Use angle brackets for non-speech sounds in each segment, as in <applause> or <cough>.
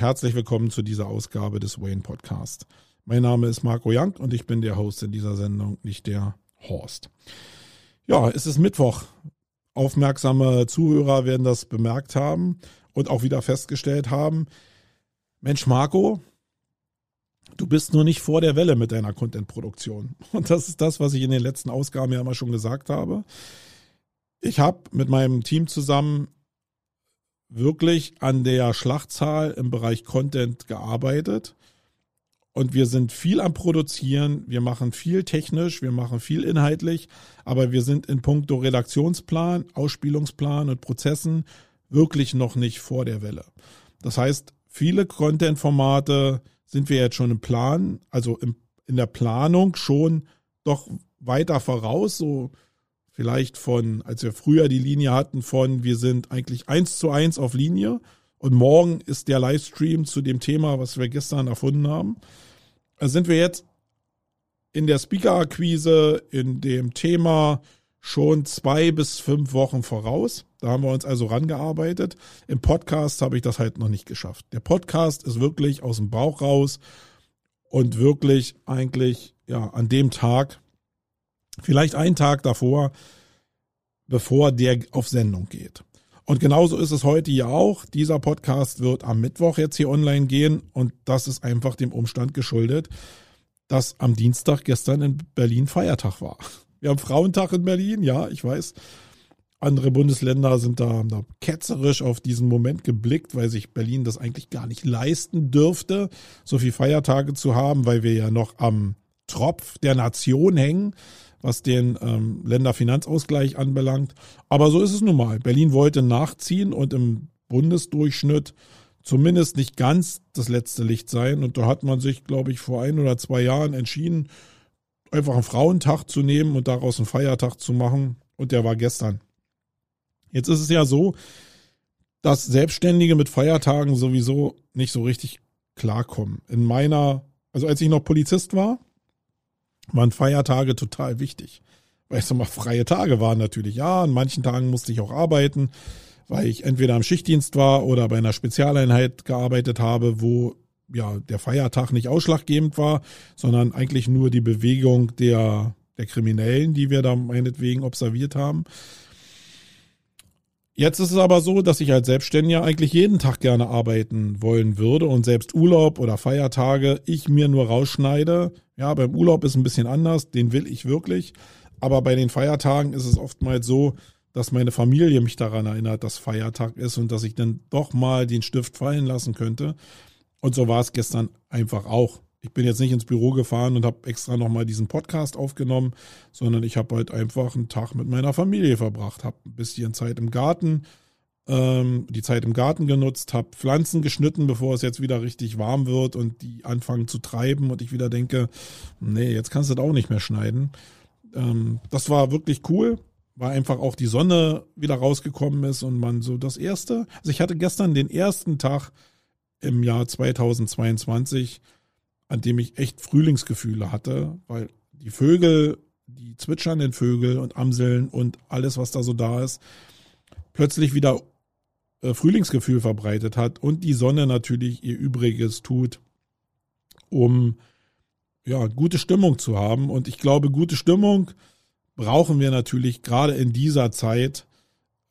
Herzlich willkommen zu dieser Ausgabe des Wayne Podcast. Mein Name ist Marco Young und ich bin der Host in dieser Sendung, nicht der Horst. Ja, es ist Mittwoch. Aufmerksame Zuhörer werden das bemerkt haben und auch wieder festgestellt haben. Mensch, Marco, du bist nur nicht vor der Welle mit deiner Content-Produktion. <laughs> Und das ist das, was ich in den letzten Ausgaben ja immer schon gesagt habe. Ich habe mit meinem Team zusammen wirklich an der Schlachtzahl im Bereich Content gearbeitet. Und wir sind viel am Produzieren, wir machen viel technisch, wir machen viel inhaltlich, aber wir sind in puncto Redaktionsplan, Ausspielungsplan und Prozessen wirklich noch nicht vor der Welle. Das heißt, viele Content-Formate sind wir jetzt schon im Plan, also im, in der Planung schon doch weiter voraus, so vielleicht von, als wir früher die Linie hatten von, wir sind eigentlich eins zu eins auf Linie und morgen ist der Livestream zu dem Thema, was wir gestern erfunden haben. Also sind wir jetzt in der Speaker-Akquise, in dem Thema schon zwei bis fünf Wochen voraus. Da haben wir uns also rangearbeitet. Im Podcast habe ich das halt noch nicht geschafft. Der Podcast ist wirklich aus dem Bauch raus und wirklich eigentlich ja an dem Tag, Vielleicht einen Tag davor, bevor der auf Sendung geht. Und genauso ist es heute ja auch. Dieser Podcast wird am Mittwoch jetzt hier online gehen und das ist einfach dem Umstand geschuldet, dass am Dienstag gestern in Berlin Feiertag war. Wir haben Frauentag in Berlin, ja, ich weiß. Andere Bundesländer sind da, da ketzerisch auf diesen Moment geblickt, weil sich Berlin das eigentlich gar nicht leisten dürfte, so viel Feiertage zu haben, weil wir ja noch am Tropf der Nation hängen was den ähm, Länderfinanzausgleich anbelangt. Aber so ist es nun mal. Berlin wollte nachziehen und im Bundesdurchschnitt zumindest nicht ganz das letzte Licht sein. Und da hat man sich, glaube ich, vor ein oder zwei Jahren entschieden, einfach einen Frauentag zu nehmen und daraus einen Feiertag zu machen. Und der war gestern. Jetzt ist es ja so, dass Selbstständige mit Feiertagen sowieso nicht so richtig klarkommen. In meiner, also als ich noch Polizist war, waren Feiertage total wichtig. Weil sag mal, freie Tage waren natürlich, ja, an manchen Tagen musste ich auch arbeiten, weil ich entweder am Schichtdienst war oder bei einer Spezialeinheit gearbeitet habe, wo ja der Feiertag nicht ausschlaggebend war, sondern eigentlich nur die Bewegung der, der Kriminellen, die wir da meinetwegen observiert haben. Jetzt ist es aber so, dass ich als Selbstständiger eigentlich jeden Tag gerne arbeiten wollen würde und selbst Urlaub oder Feiertage ich mir nur rausschneide. Ja, beim Urlaub ist ein bisschen anders, den will ich wirklich. Aber bei den Feiertagen ist es oftmals so, dass meine Familie mich daran erinnert, dass Feiertag ist und dass ich dann doch mal den Stift fallen lassen könnte. Und so war es gestern einfach auch ich bin jetzt nicht ins Büro gefahren und habe extra nochmal diesen Podcast aufgenommen, sondern ich habe halt einfach einen Tag mit meiner Familie verbracht, habe ein bisschen Zeit im Garten, ähm, die Zeit im Garten genutzt, habe Pflanzen geschnitten, bevor es jetzt wieder richtig warm wird und die anfangen zu treiben und ich wieder denke, nee, jetzt kannst du das auch nicht mehr schneiden. Ähm, das war wirklich cool, weil einfach auch die Sonne wieder rausgekommen ist und man so das erste, also ich hatte gestern den ersten Tag im Jahr 2022, an dem ich echt Frühlingsgefühle hatte, weil die Vögel, die zwitschernden Vögel und Amseln und alles, was da so da ist, plötzlich wieder äh, Frühlingsgefühl verbreitet hat und die Sonne natürlich ihr Übriges tut, um ja, gute Stimmung zu haben. Und ich glaube, gute Stimmung brauchen wir natürlich gerade in dieser Zeit,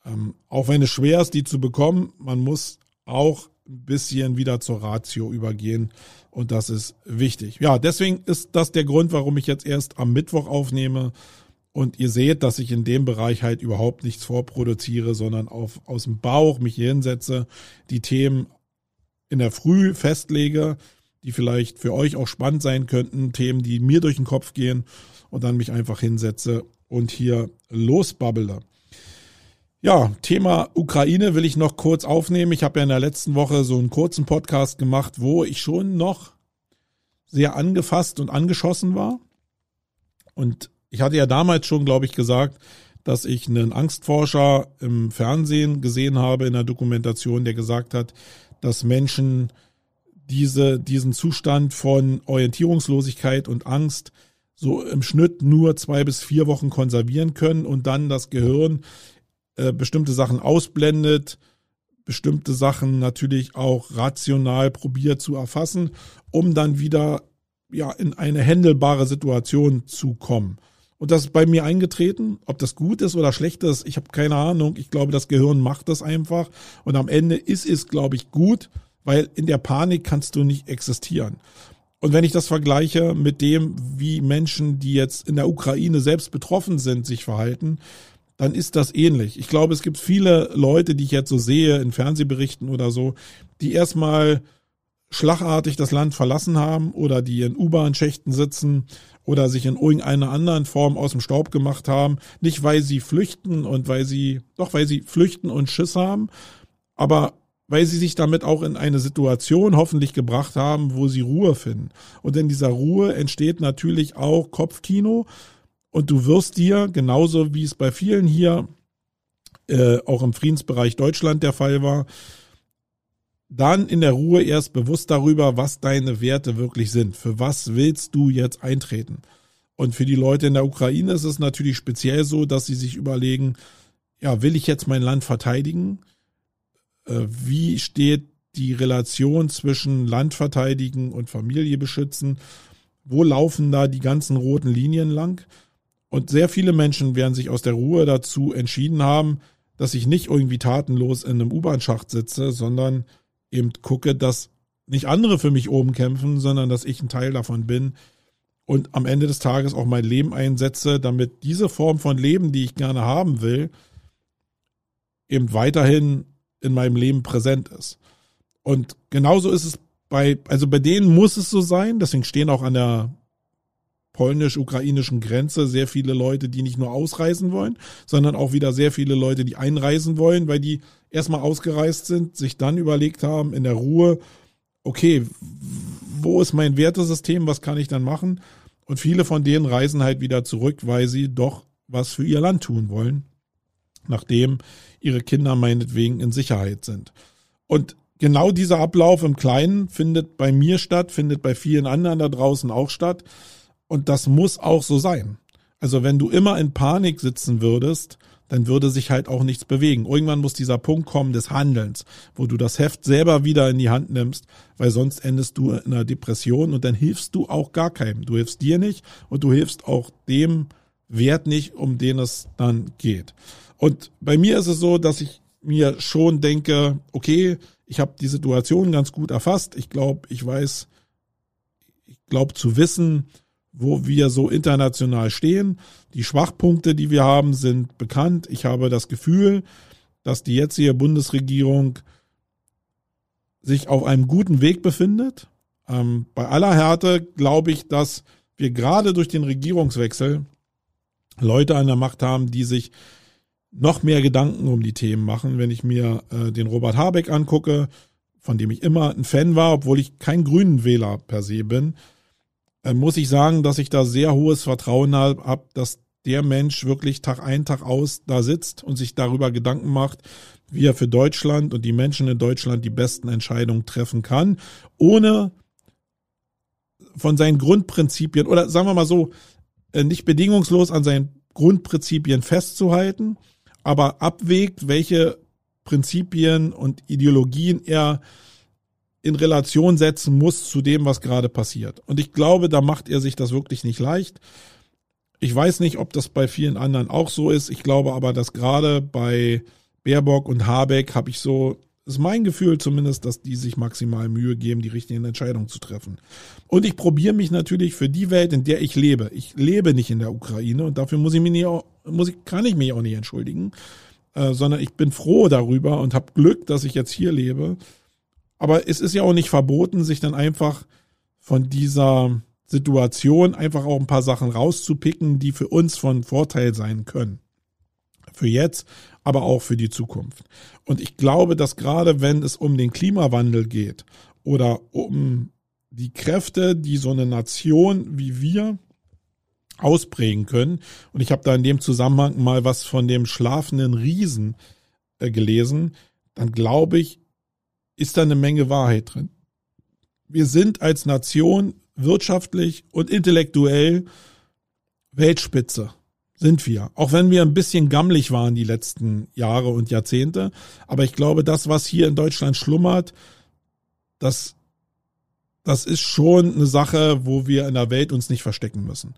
ähm, auch wenn es schwer ist, die zu bekommen. Man muss auch ein bisschen wieder zur Ratio übergehen. Und das ist wichtig. Ja, deswegen ist das der Grund, warum ich jetzt erst am Mittwoch aufnehme. Und ihr seht, dass ich in dem Bereich halt überhaupt nichts vorproduziere, sondern auf, aus dem Bauch mich hier hinsetze, die Themen in der Früh festlege, die vielleicht für euch auch spannend sein könnten, Themen, die mir durch den Kopf gehen und dann mich einfach hinsetze und hier losbabbele. Ja, Thema Ukraine will ich noch kurz aufnehmen. Ich habe ja in der letzten Woche so einen kurzen Podcast gemacht, wo ich schon noch sehr angefasst und angeschossen war. Und ich hatte ja damals schon, glaube ich, gesagt, dass ich einen Angstforscher im Fernsehen gesehen habe in der Dokumentation, der gesagt hat, dass Menschen diese, diesen Zustand von Orientierungslosigkeit und Angst so im Schnitt nur zwei bis vier Wochen konservieren können und dann das Gehirn äh, bestimmte Sachen ausblendet, bestimmte Sachen natürlich auch rational probiert zu erfassen, um dann wieder ja in eine händelbare Situation zu kommen. Und das ist bei mir eingetreten. Ob das gut ist oder schlecht ist, ich habe keine Ahnung. Ich glaube, das Gehirn macht das einfach. Und am Ende ist es, glaube ich, gut, weil in der Panik kannst du nicht existieren. Und wenn ich das vergleiche mit dem, wie Menschen, die jetzt in der Ukraine selbst betroffen sind, sich verhalten, dann ist das ähnlich. Ich glaube, es gibt viele Leute, die ich jetzt so sehe in Fernsehberichten oder so, die erstmal schlagartig das Land verlassen haben oder die in U-Bahn-Schächten sitzen oder sich in irgendeiner anderen Form aus dem Staub gemacht haben. Nicht, weil sie flüchten und weil sie, doch, weil sie flüchten und Schiss haben, aber weil sie sich damit auch in eine Situation hoffentlich gebracht haben, wo sie Ruhe finden. Und in dieser Ruhe entsteht natürlich auch Kopfkino. Und du wirst dir, genauso wie es bei vielen hier, äh, auch im Friedensbereich Deutschland der Fall war, dann in der Ruhe erst bewusst darüber, was deine Werte wirklich sind. Für was willst du jetzt eintreten? Und für die Leute in der Ukraine ist es natürlich speziell so, dass sie sich überlegen, ja, will ich jetzt mein Land verteidigen? Äh, wie steht die Relation zwischen Land verteidigen und Familie beschützen? Wo laufen da die ganzen roten Linien lang? Und sehr viele Menschen werden sich aus der Ruhe dazu entschieden haben, dass ich nicht irgendwie tatenlos in einem U-Bahn-Schacht sitze, sondern eben gucke, dass nicht andere für mich oben kämpfen, sondern dass ich ein Teil davon bin und am Ende des Tages auch mein Leben einsetze, damit diese Form von Leben, die ich gerne haben will, eben weiterhin in meinem Leben präsent ist. Und genauso ist es bei, also bei denen muss es so sein, deswegen stehen auch an der polnisch-ukrainischen Grenze sehr viele Leute, die nicht nur ausreisen wollen, sondern auch wieder sehr viele Leute, die einreisen wollen, weil die erstmal ausgereist sind, sich dann überlegt haben in der Ruhe, okay, wo ist mein Wertesystem, was kann ich dann machen? Und viele von denen reisen halt wieder zurück, weil sie doch was für ihr Land tun wollen nachdem ihre Kinder meinetwegen in Sicherheit sind. Und genau dieser Ablauf im Kleinen findet bei mir statt, findet bei vielen anderen da draußen auch statt. Und das muss auch so sein. Also wenn du immer in Panik sitzen würdest, dann würde sich halt auch nichts bewegen. Irgendwann muss dieser Punkt kommen des Handelns, wo du das Heft selber wieder in die Hand nimmst, weil sonst endest du in einer Depression und dann hilfst du auch gar keinem. Du hilfst dir nicht und du hilfst auch dem Wert nicht, um den es dann geht. Und bei mir ist es so, dass ich mir schon denke, okay, ich habe die Situation ganz gut erfasst. Ich glaube, ich weiß, ich glaube zu wissen, wo wir so international stehen. Die Schwachpunkte, die wir haben, sind bekannt. Ich habe das Gefühl, dass die jetzige Bundesregierung sich auf einem guten Weg befindet. Ähm, bei aller Härte glaube ich, dass wir gerade durch den Regierungswechsel Leute an der Macht haben, die sich noch mehr Gedanken um die Themen machen. Wenn ich mir äh, den Robert Habeck angucke, von dem ich immer ein Fan war, obwohl ich kein Grünen Wähler per se bin, muss ich sagen, dass ich da sehr hohes Vertrauen habe, dass der Mensch wirklich Tag ein, Tag aus da sitzt und sich darüber Gedanken macht, wie er für Deutschland und die Menschen in Deutschland die besten Entscheidungen treffen kann, ohne von seinen Grundprinzipien oder sagen wir mal so, äh, nicht bedingungslos an seinen Grundprinzipien festzuhalten, aber abwägt, welche Prinzipien und Ideologien er in Relation setzen muss zu dem, was gerade passiert. Und ich glaube, da macht er sich das wirklich nicht leicht. Ich weiß nicht, ob das bei vielen anderen auch so ist. Ich glaube aber, dass gerade bei Baerbock und Habeck habe ich so ist mein Gefühl zumindest, dass die sich maximal Mühe geben, die richtigen Entscheidungen zu treffen. Und ich probiere mich natürlich für die Welt, in der ich lebe. Ich lebe nicht in der Ukraine und dafür muss ich mich nicht, muss ich, kann ich mich auch nicht entschuldigen, äh, sondern ich bin froh darüber und habe Glück, dass ich jetzt hier lebe. Aber es ist ja auch nicht verboten, sich dann einfach von dieser Situation einfach auch ein paar Sachen rauszupicken, die für uns von Vorteil sein können. Für jetzt, aber auch für die Zukunft. Und ich glaube, dass gerade wenn es um den Klimawandel geht oder um die Kräfte, die so eine Nation wie wir ausprägen können, und ich habe da in dem Zusammenhang mal was von dem schlafenden Riesen äh, gelesen, dann glaube ich, ist da eine Menge Wahrheit drin. Wir sind als Nation wirtschaftlich und intellektuell Weltspitze. Sind wir. Auch wenn wir ein bisschen gammelig waren die letzten Jahre und Jahrzehnte. Aber ich glaube, das, was hier in Deutschland schlummert, das, das ist schon eine Sache, wo wir in der Welt uns nicht verstecken müssen.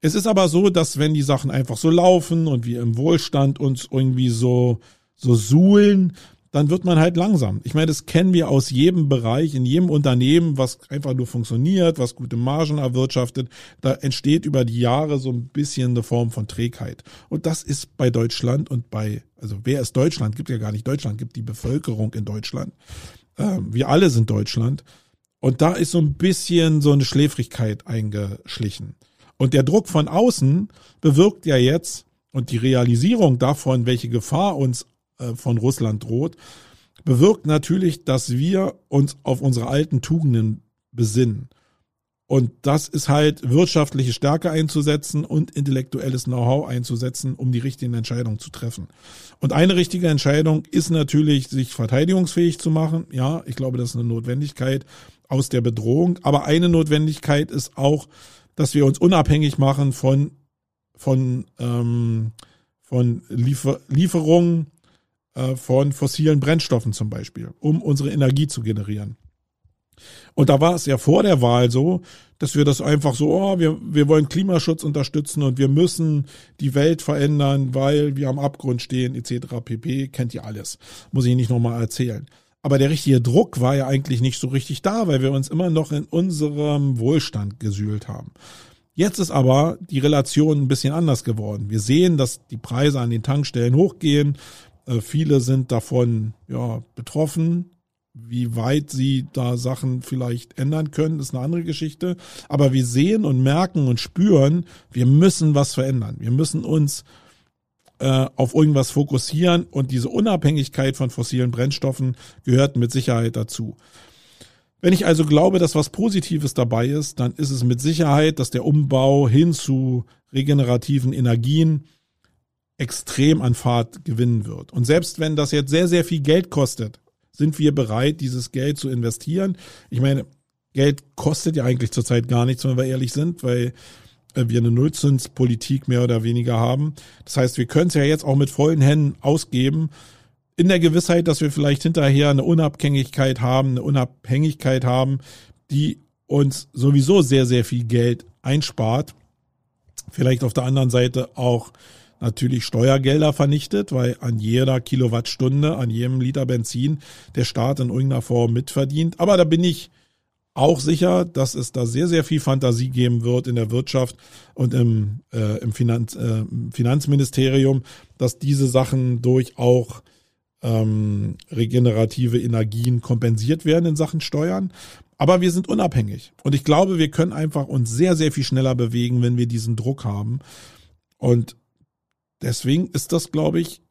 Es ist aber so, dass wenn die Sachen einfach so laufen und wir im Wohlstand uns irgendwie so, so suhlen, dann wird man halt langsam. Ich meine, das kennen wir aus jedem Bereich, in jedem Unternehmen, was einfach nur funktioniert, was gute Margen erwirtschaftet. Da entsteht über die Jahre so ein bisschen eine Form von Trägheit. Und das ist bei Deutschland und bei, also wer ist Deutschland? Gibt ja gar nicht Deutschland, gibt die Bevölkerung in Deutschland. Ähm, wir alle sind Deutschland. Und da ist so ein bisschen so eine Schläfrigkeit eingeschlichen. Und der Druck von außen bewirkt ja jetzt, und die Realisierung davon, welche Gefahr uns von Russland droht, bewirkt natürlich, dass wir uns auf unsere alten Tugenden besinnen. Und das ist halt wirtschaftliche Stärke einzusetzen und intellektuelles Know-how einzusetzen, um die richtigen Entscheidungen zu treffen. Und eine richtige Entscheidung ist natürlich, sich verteidigungsfähig zu machen. Ja, ich glaube, das ist eine Notwendigkeit aus der Bedrohung. Aber eine Notwendigkeit ist auch, dass wir uns unabhängig machen von, von, ähm, von Liefer Lieferungen äh, von fossilen Brennstoffen zum Beispiel, um unsere Energie zu generieren. Und da war es ja vor der Wahl so, dass wir das einfach so, oh, wir, wir wollen Klimaschutz unterstützen und wir müssen die Welt verändern, weil wir am Abgrund stehen, etc. pp. Kennt ihr alles. Muss ich nicht nochmal erzählen. Aber der richtige Druck war ja eigentlich nicht so richtig da, weil wir uns immer noch in unserem Wohlstand gesühlt haben. Jetzt ist aber die Relation ein bisschen anders geworden. Wir sehen, dass die Preise an den Tankstellen hochgehen. Äh, viele sind davon ja, betroffen. Wie weit sie da Sachen vielleicht ändern können, ist eine andere Geschichte. Aber wir sehen und merken und spüren, wir müssen was verändern. Wir müssen uns äh, auf irgendwas fokussieren und diese Unabhängigkeit von fossilen Brennstoffen gehört mit Sicherheit dazu. Wenn ich also glaube, dass was Positives dabei ist, dann ist es mit Sicherheit, dass der Umbau hin zu regenerativen Energien extrem an Fahrt gewinnen wird. Und selbst wenn das jetzt sehr, sehr viel Geld kostet, sind wir bereit, dieses Geld zu investieren. Ich meine, Geld kostet ja eigentlich zurzeit gar nichts, wenn wir ehrlich sind, weil äh, wir eine Nullzinspolitik mehr oder weniger haben. Das heißt, wir können es ja jetzt auch mit vollen Händen ausgeben, in der Gewissheit, dass wir vielleicht hinterher eine Unabhängigkeit haben, eine Unabhängigkeit haben, die uns sowieso sehr, sehr viel Geld einspart. Vielleicht auf der anderen Seite auch natürlich Steuergelder vernichtet, weil an jeder Kilowattstunde, an jedem Liter Benzin der Staat in irgendeiner Form mitverdient. Aber da bin ich auch sicher, dass es da sehr, sehr viel Fantasie geben wird in der Wirtschaft und im, äh, im Finanz, äh, Finanzministerium, dass diese Sachen durch auch ähm, regenerative Energien kompensiert werden in Sachen Steuern. Aber wir sind unabhängig. Und ich glaube, wir können einfach uns sehr, sehr viel schneller bewegen, wenn wir diesen Druck haben. Und deswegen ist das, glaube ich,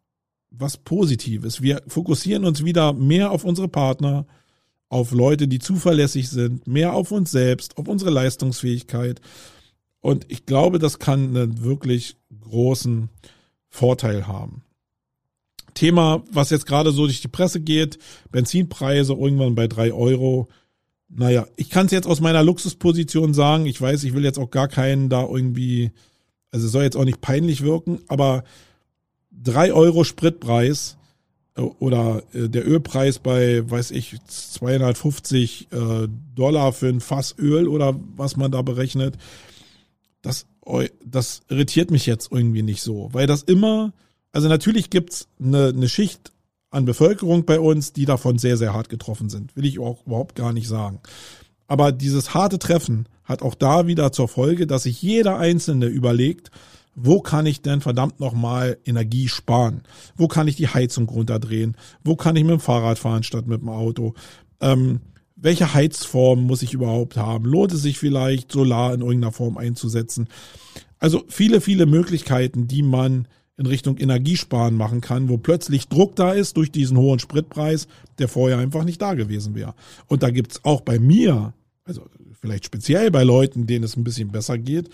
was Positives. Wir fokussieren uns wieder mehr auf unsere Partner, auf Leute, die zuverlässig sind, mehr auf uns selbst, auf unsere Leistungsfähigkeit. Und ich glaube, das kann einen wirklich großen Vorteil haben. Thema, was jetzt gerade so durch die Presse geht, Benzinpreise irgendwann bei drei Euro. Naja, ich kann es jetzt aus meiner Luxusposition sagen. Ich weiß, ich will jetzt auch gar keinen da irgendwie, also soll jetzt auch nicht peinlich wirken, aber drei Euro Spritpreis äh, oder äh, der Ölpreis bei, weiß ich, 250 äh, Dollar für ein Fass Öl oder was man da berechnet, das, das irritiert mich jetzt irgendwie nicht so, weil das immer also natürlich gibt's eine, eine Schicht an Bevölkerung bei uns, die davon sehr, sehr hart getroffen sind. Will ich auch überhaupt gar nicht sagen. Aber dieses harte Treffen hat auch da wieder zur Folge, dass sich jeder Einzelne überlegt, wo kann ich denn verdammt nochmal Energie sparen? Wo kann ich die Heizung runterdrehen? Wo kann ich mit dem Fahrrad fahren statt mit dem Auto? Ähm, welche Heizform muss ich überhaupt haben? Lohnt es sich vielleicht, Solar in irgendeiner Form einzusetzen? Also viele, viele Möglichkeiten, die man in Richtung Energiesparen machen kann, wo plötzlich Druck da ist durch diesen hohen Spritpreis, der vorher einfach nicht da gewesen wäre. Und da gibt's auch bei mir, also vielleicht speziell bei Leuten, denen es ein bisschen besser geht,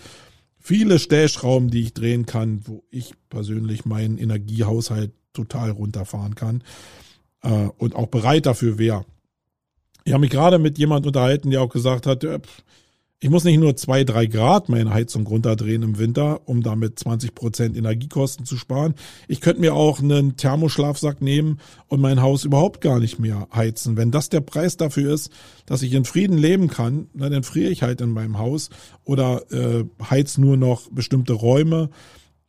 viele Stellschrauben, die ich drehen kann, wo ich persönlich meinen Energiehaushalt total runterfahren kann äh, und auch bereit dafür wäre. Ich habe mich gerade mit jemand unterhalten, der auch gesagt hat, Ich muss nicht nur zwei, drei Grad meine Heizung runterdrehen im Winter, um damit 20 Prozent Energiekosten zu sparen. Ich könnte mir auch einen Thermoschlafsack nehmen und mein Haus überhaupt gar nicht mehr heizen. Wenn das der Preis dafür ist, dass ich in Frieden leben kann, dann friere ich halt in meinem Haus oder äh, heiz nur noch bestimmte Räume,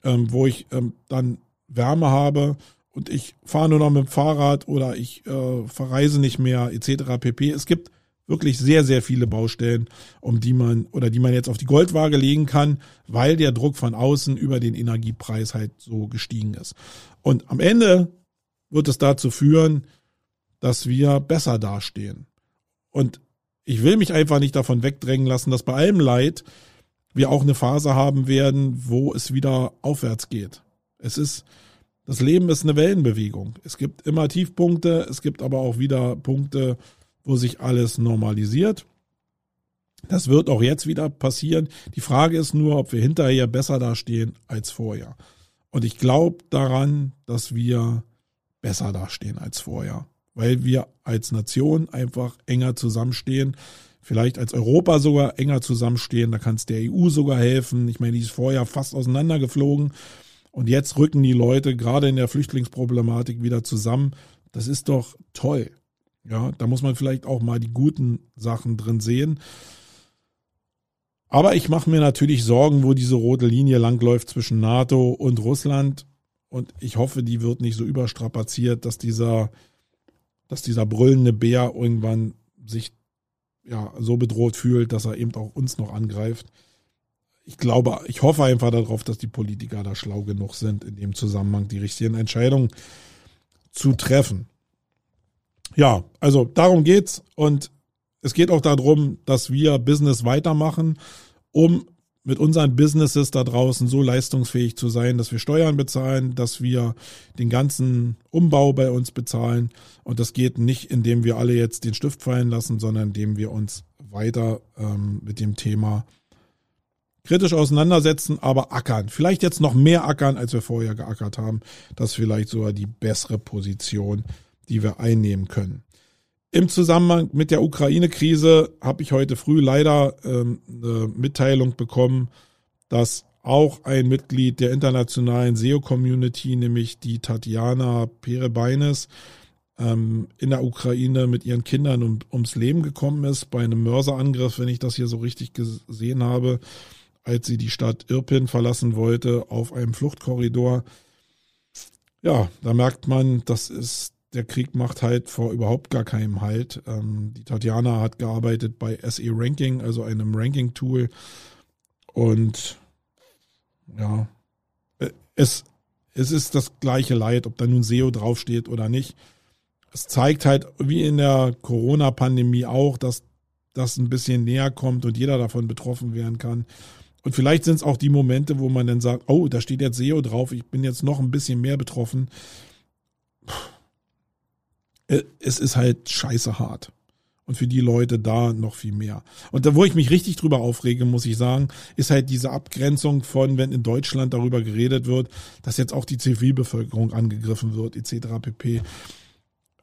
ähm, wo ich ähm, dann Wärme habe und ich fahre nur noch mit dem Fahrrad oder ich äh, verreise nicht mehr etc. pp. Es gibt wirklich sehr, sehr viele Baustellen, um die man oder die man jetzt auf die Goldwaage legen kann, weil der Druck von außen über den Energiepreis halt so gestiegen ist. Und am Ende wird es dazu führen, dass wir besser dastehen. Und ich will mich einfach nicht davon wegdrängen lassen, dass bei allem Leid wir auch eine Phase haben werden, wo es wieder aufwärts geht. Es ist, das Leben ist eine Wellenbewegung. Es gibt immer Tiefpunkte, es gibt aber auch wieder Punkte, wo sich alles normalisiert. Das wird auch jetzt wieder passieren. Die Frage ist nur, ob wir hinterher besser dastehen als vorher. Und ich glaube daran, dass wir besser dastehen als vorher, weil wir als Nation einfach enger zusammenstehen. Vielleicht als Europa sogar enger zusammenstehen. Da kann es der EU sogar helfen. Ich meine, die ist vorher fast auseinandergeflogen. Und jetzt rücken die Leute gerade in der Flüchtlingsproblematik wieder zusammen. Das ist doch toll. Ja, da muss man vielleicht auch mal die guten Sachen drin sehen. Aber ich mache mir natürlich Sorgen, wo diese rote Linie langläuft zwischen NATO und Russland. Und ich hoffe, die wird nicht so überstrapaziert, dass dieser, dass dieser brüllende Bär irgendwann sich ja so bedroht fühlt, dass er eben auch uns noch angreift. Ich glaube, ich hoffe einfach darauf, dass die Politiker da schlau genug sind, in dem Zusammenhang die richtigen Entscheidungen zu treffen. Ja, also darum geht's und es geht auch darum, dass wir Business weitermachen, um mit unseren Businesses da draußen so leistungsfähig zu sein, dass wir Steuern bezahlen, dass wir den ganzen Umbau bei uns bezahlen. Und das geht nicht, indem wir alle jetzt den Stift fallen lassen, sondern indem wir uns weiter ähm, mit dem Thema kritisch auseinandersetzen, aber ackern. Vielleicht jetzt noch mehr ackern, als wir vorher geackert haben. Das ist vielleicht sogar die bessere Position, die wir einnehmen können. Im Zusammenhang mit der Ukraine-Krise habe ich heute früh leider ähm, eine Mitteilung bekommen, dass auch ein Mitglied der internationalen SEO-Community, nämlich die Tatjana Perebeines, ähm, in der Ukraine mit ihren Kindern um, ums Leben gekommen ist bei einem Mörserangriff, wenn ich das hier so richtig gesehen habe, als sie die Stadt Irpin verlassen wollte auf einem Fluchtkorridor. Ja, da merkt man, das ist der Krieg macht halt vor überhaupt gar keinem Halt. Ähm, die Tatjana hat gearbeitet bei SE Ranking, also einem Ranking-Tool. Und ja, äh, es, es ist das gleiche Leid, ob da nun SEO draufsteht oder nicht. Es zeigt halt, wie in der Corona-Pandemie auch, dass das ein bisschen näher kommt und jeder davon betroffen werden kann. Und vielleicht sind es auch die Momente, wo man dann sagt, oh, da steht jetzt SEO drauf, ich bin jetzt noch ein bisschen mehr betroffen. Äh, es ist halt scheiße hart. Und für die Leute da noch viel mehr. Und da, wo ich mich richtig drüber aufrege, muss ich sagen, ist halt diese Abgrenzung von, wenn in Deutschland darüber geredet wird, dass jetzt auch die Zivilbevölkerung angegriffen wird, etc. pp.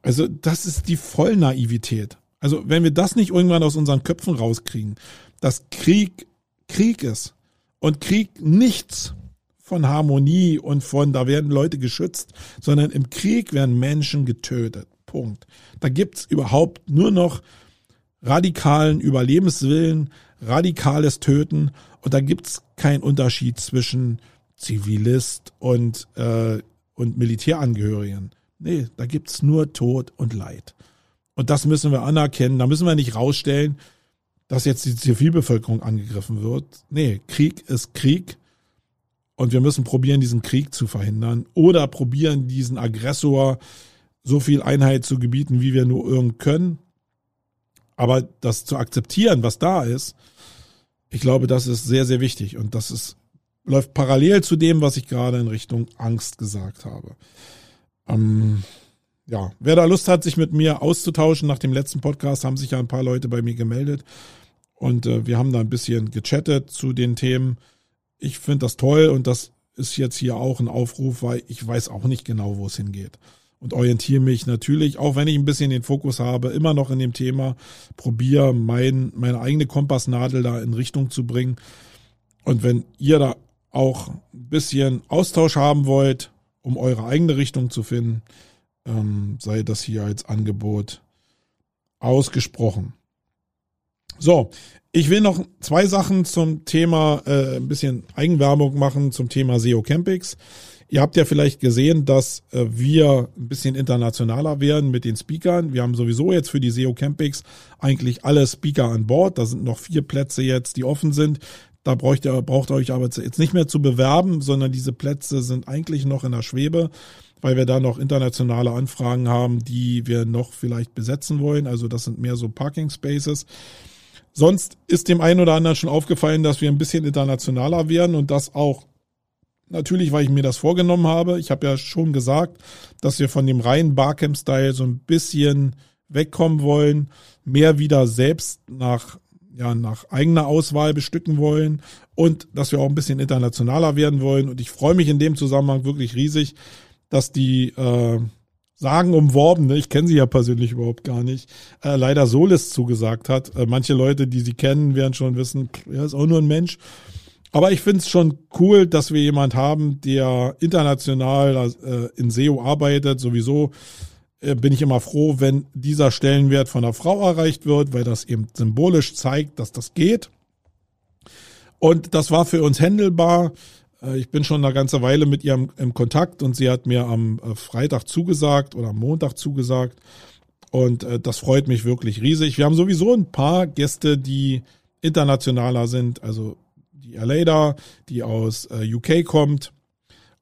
Also, das ist die Vollnaivität. Also, wenn wir das nicht irgendwann aus unseren Köpfen rauskriegen, dass Krieg Krieg ist und Krieg nichts von Harmonie und von, da werden Leute geschützt, sondern im Krieg werden Menschen getötet. Punkt. Da gibt's überhaupt nur noch radikalen Überlebenswillen, radikales Töten und da gibt's keinen Unterschied zwischen Zivilist und, äh, und Militärangehörigen. Nee, da gibt's nur Tod und Leid. Und das müssen wir anerkennen. Da müssen wir nicht rausstellen, dass jetzt die Zivilbevölkerung angegriffen wird. Nee, Krieg ist Krieg. Und wir müssen probieren, diesen Krieg zu verhindern oder probieren, diesen Aggressor so viel Einheit zu gebieten, wie wir nur irgend können. Aber das zu akzeptieren, was da ist, ich glaube, das ist sehr, sehr wichtig. Und das ist, läuft parallel zu dem, was ich gerade in Richtung Angst gesagt habe. Ähm, ja, wer da Lust hat, sich mit mir auszutauschen, nach dem letzten Podcast haben sich ja ein paar Leute bei mir gemeldet. Und äh, wir haben da ein bisschen gechattet zu den Themen. Ich finde das toll und das ist jetzt hier auch ein Aufruf, weil ich weiß auch nicht genau, wo es hingeht. Und orientiere mich natürlich, auch wenn ich ein bisschen den Fokus habe, immer noch in dem Thema, probiere mein, meine eigene Kompassnadel da in Richtung zu bringen. Und wenn ihr da auch ein bisschen Austausch haben wollt, um eure eigene Richtung zu finden, ähm, sei das hier als Angebot ausgesprochen. So, ich will noch zwei Sachen zum Thema, äh, ein bisschen Eigenwerbung machen zum Thema SEO Campings. Ihr habt ja vielleicht gesehen, dass äh, wir ein bisschen internationaler werden mit den Speakern. Wir haben sowieso jetzt für die SEO Campings eigentlich alle Speaker an Bord. Da sind noch vier Plätze jetzt, die offen sind. Da braucht ihr, braucht ihr euch aber jetzt nicht mehr zu bewerben, sondern diese Plätze sind eigentlich noch in der Schwebe, weil wir da noch internationale Anfragen haben, die wir noch vielleicht besetzen wollen. Also das sind mehr so Parking Spaces. Sonst ist dem einen oder anderen schon aufgefallen, dass wir ein bisschen internationaler werden und das auch Natürlich, weil ich mir das vorgenommen habe. Ich habe ja schon gesagt, dass wir von dem reinen Barcamp-Style so ein bisschen wegkommen wollen, mehr wieder selbst nach, ja, nach eigener Auswahl bestücken wollen und dass wir auch ein bisschen internationaler werden wollen. Und ich freue mich in dem Zusammenhang wirklich riesig, dass die äh, sagen umworben, ne, ich kenne sie ja persönlich überhaupt gar nicht, äh, leider Solis zugesagt hat. Äh, manche Leute, die sie kennen, werden schon wissen, er ist auch nur ein Mensch. Aber ich finde es schon cool, dass wir jemand haben, der international äh, in SEO arbeitet. Sowieso äh, bin ich immer froh, wenn dieser Stellenwert von einer Frau erreicht wird, weil das eben symbolisch zeigt, dass das geht. Und das war für uns händelbar. Äh, ich bin schon eine ganze Weile mit ihr im Kontakt und sie hat mir am äh, Freitag zugesagt oder am Montag zugesagt. Und äh, das freut mich wirklich riesig. Wir haben sowieso ein paar Gäste, die internationaler sind. Also die Aleda, die aus äh, UK kommt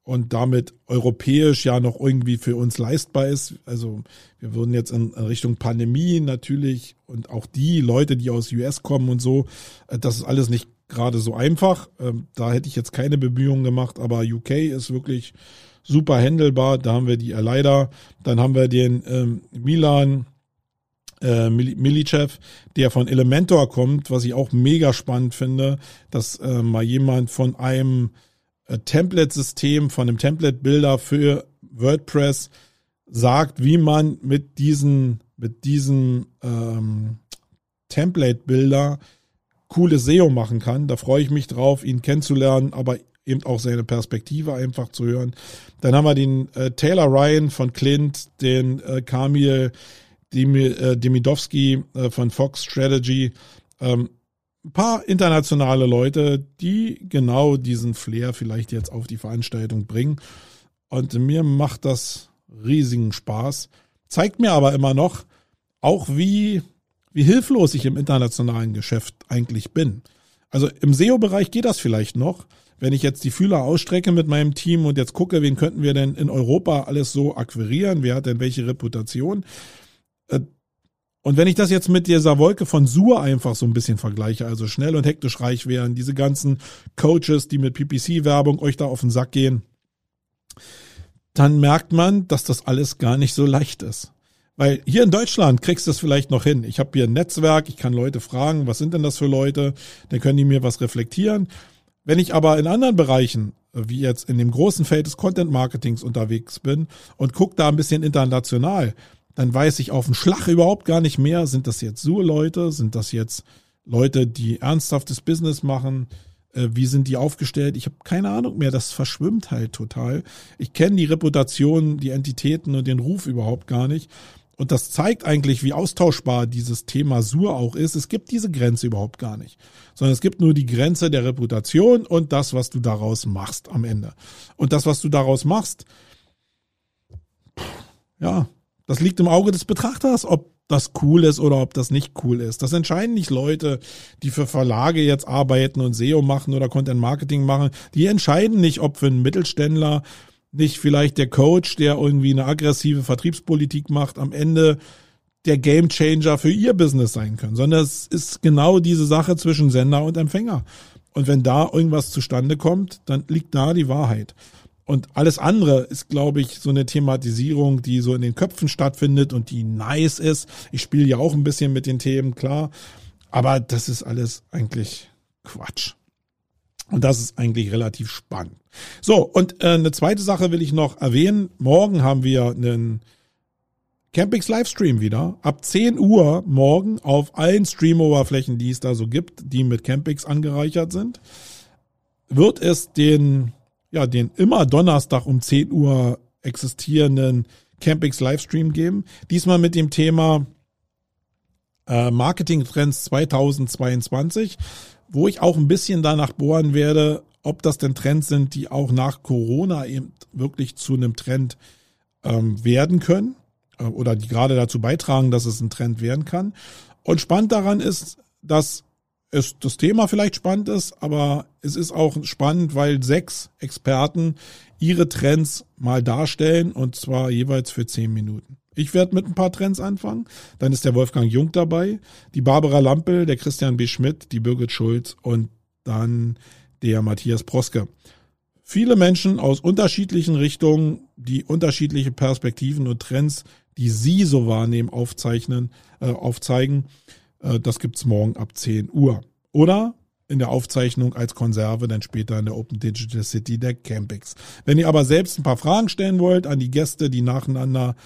und damit europäisch ja noch irgendwie für uns leistbar ist. Also wir würden jetzt in Richtung Pandemie natürlich und auch die Leute, die aus US kommen und so, äh, das ist alles nicht gerade so einfach. Ähm, da hätte ich jetzt keine Bemühungen gemacht, aber UK ist wirklich super handelbar. Da haben wir die Aleida, dann haben wir den ähm, Milan äh, Milicev, der von Elementor kommt, was ich auch mega spannend finde, dass äh, mal jemand von einem äh, Template-System, von einem Template-Builder für WordPress sagt, wie man mit diesen, mit diesem ähm, Template-Builder cooles SEO machen kann. Da freue ich mich drauf, ihn kennenzulernen, aber eben auch seine Perspektive einfach zu hören. Dann haben wir den äh, Taylor Ryan von Clint, den äh, Kamil Demidowski äh, von Fox Strategy, ähm, ein paar internationale Leute, die genau diesen Flair vielleicht jetzt auf die Veranstaltung bringen. Und mir macht das riesigen Spaß. Zeigt mir aber immer noch, auch wie, wie hilflos ich im internationalen Geschäft eigentlich bin. Also im SEO-Bereich geht das vielleicht noch. Wenn ich jetzt die Fühler ausstrecke mit meinem Team und jetzt gucke, wen könnten wir denn in Europa alles so akquirieren, wer hat denn welche Reputation, äh, und wenn ich das jetzt mit dieser Wolke von Sur einfach so ein bisschen vergleiche, also schnell und hektisch reich wären, diese ganzen Coaches, die mit PPC-Werbung euch da auf den Sack gehen, dann merkt man, dass das alles gar nicht so leicht ist. Weil hier in Deutschland kriegst du es vielleicht noch hin. Ich habe hier ein Netzwerk, ich kann Leute fragen, was sind denn das für Leute? Dann können die mir was reflektieren. Wenn ich aber in anderen Bereichen, wie jetzt in dem großen Feld des Content Marketings unterwegs bin und guck da ein bisschen international, dann weiß ich auf den Schlag überhaupt gar nicht mehr, sind das jetzt Sur-Leute, sind das jetzt Leute, die ernsthaftes Business machen, äh, wie sind die aufgestellt? Ich habe keine Ahnung mehr, das verschwimmt halt total. Ich kenne die Reputation, die Entitäten und den Ruf überhaupt gar nicht. Und das zeigt eigentlich, wie austauschbar dieses Thema Sur auch ist. Es gibt diese Grenze überhaupt gar nicht, sondern es gibt nur die Grenze der Reputation und das, was du daraus machst am Ende. Und das, was du daraus machst, ja, das liegt im Auge des Betrachters, ob das cool ist oder ob das nicht cool ist. Das entscheiden nicht Leute, die für Verlage jetzt arbeiten und SEO machen oder Content Marketing machen. Die entscheiden nicht, ob für einen Mittelständler nicht vielleicht der Coach, der irgendwie eine aggressive Vertriebspolitik macht, am Ende der Gamechanger für ihr Business sein können, sondern es ist genau diese Sache zwischen Sender und Empfänger. Und wenn da irgendwas zustande kommt, dann liegt da die Wahrheit. Und alles andere ist, glaube ich, so eine Thematisierung, die so in den Köpfen stattfindet und die nice ist. Ich spiele ja auch ein bisschen mit den Themen, klar. Aber das ist alles eigentlich Quatsch. Und das ist eigentlich relativ spannend. So, und äh, eine zweite Sache will ich noch erwähnen. Morgen haben wir einen Campix Livestream wieder. Ab 10 Uhr morgen auf allen Stream-Oberflächen, die es da so gibt, die mit Campix angereichert sind, wird es den, ja, den immer Donnerstag um 10 Uhr existierenden Campix Livestream geben. Diesmal mit dem Thema äh, Marketing Trends 2022 wo ich auch ein bisschen danach bohren werde, ob das denn Trends sind, die auch nach Corona eben wirklich zu einem Trend ähm, werden können äh, oder die gerade dazu beitragen, dass es ein Trend werden kann. Und spannend daran ist, dass es das Thema vielleicht spannend ist, aber es ist auch spannend, weil sechs Experten ihre Trends mal darstellen und zwar jeweils für zehn Minuten. Ich werde mit ein paar Trends anfangen. Dann ist der Wolfgang Jung dabei, die Barbara Lampel, der Christian B. Schmidt, die Birgit Schulz und dann der Matthias Proske. Viele Menschen aus unterschiedlichen Richtungen, die unterschiedliche Perspektiven und Trends, die Sie so wahrnehmen, aufzeichnen, äh, aufzeigen. Äh, das gibt's morgen ab 10 Uhr. Oder in der Aufzeichnung als Konserve, dann später in der Open Digital City der Campix. Wenn ihr aber selbst ein paar Fragen stellen wollt an die Gäste, die nacheinander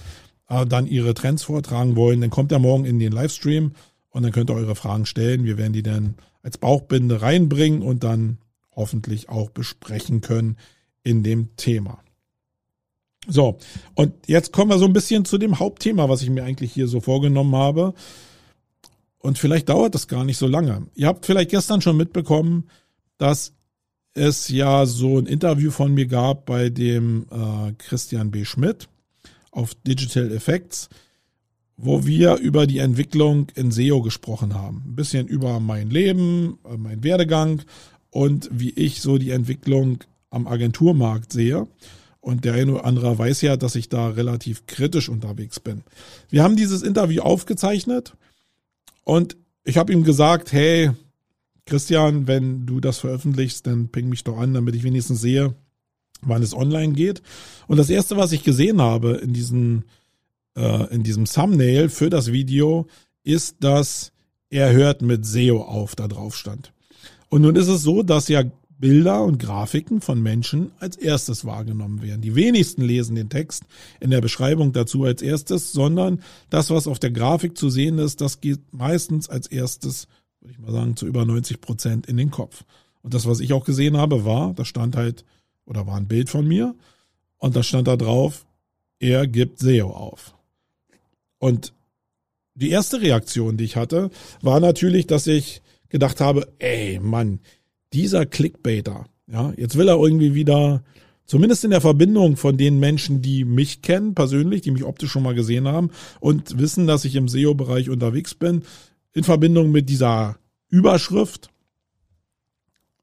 äh, dann ihre Trends vortragen wollen, dann kommt er morgen in den Livestream und dann könnt ihr eure Fragen stellen. Wir werden die dann als Bauchbinde reinbringen und dann hoffentlich auch besprechen können in dem Thema. So, und jetzt kommen wir so ein bisschen zu dem Hauptthema, was ich mir eigentlich hier so vorgenommen habe. Und vielleicht dauert das gar nicht so lange. Ihr habt vielleicht gestern schon mitbekommen, dass es ja so ein Interview von mir gab bei dem äh, Christian B. Schmidt auf Digital Effects, wo wir über die Entwicklung in SEO gesprochen haben. Ein bisschen über mein Leben, äh, mein Werdegang und wie ich so die Entwicklung am Agenturmarkt sehe. Und der eine oder andere weiß ja, dass ich da relativ kritisch unterwegs bin. Wir haben dieses Interview aufgezeichnet und ich habe ihm gesagt, hey, Christian, wenn du das veröffentlichst, dann ping mich doch an, damit ich wenigstens sehe, wann es online geht. Und das erste, was ich gesehen habe in diesem, äh, in diesem Thumbnail für das Video, ist, dass er hört mit SEO auf, da drauf stand. Und nun ist es so, dass ja Bilder und Grafiken von Menschen als erstes wahrgenommen werden. Die wenigsten lesen den Text in der Beschreibung dazu als erstes, sondern das, was auf der Grafik zu sehen ist, das geht meistens als erstes, würde ich mal sagen, zu über 90 Prozent in den Kopf. Und das, was ich auch gesehen habe, war, da stand halt oder war ein Bild von mir und da stand da drauf, er gibt SEO auf. Und die erste Reaktion, die ich hatte, war natürlich, dass ich gedacht habe, ey Mann, dieser Clickbaiter, ja, jetzt will er irgendwie wieder, zumindest in der Verbindung von den Menschen, die mich kennen persönlich, die mich optisch schon mal gesehen haben und wissen, dass ich im SEO-Bereich unterwegs bin, in Verbindung mit dieser Überschrift,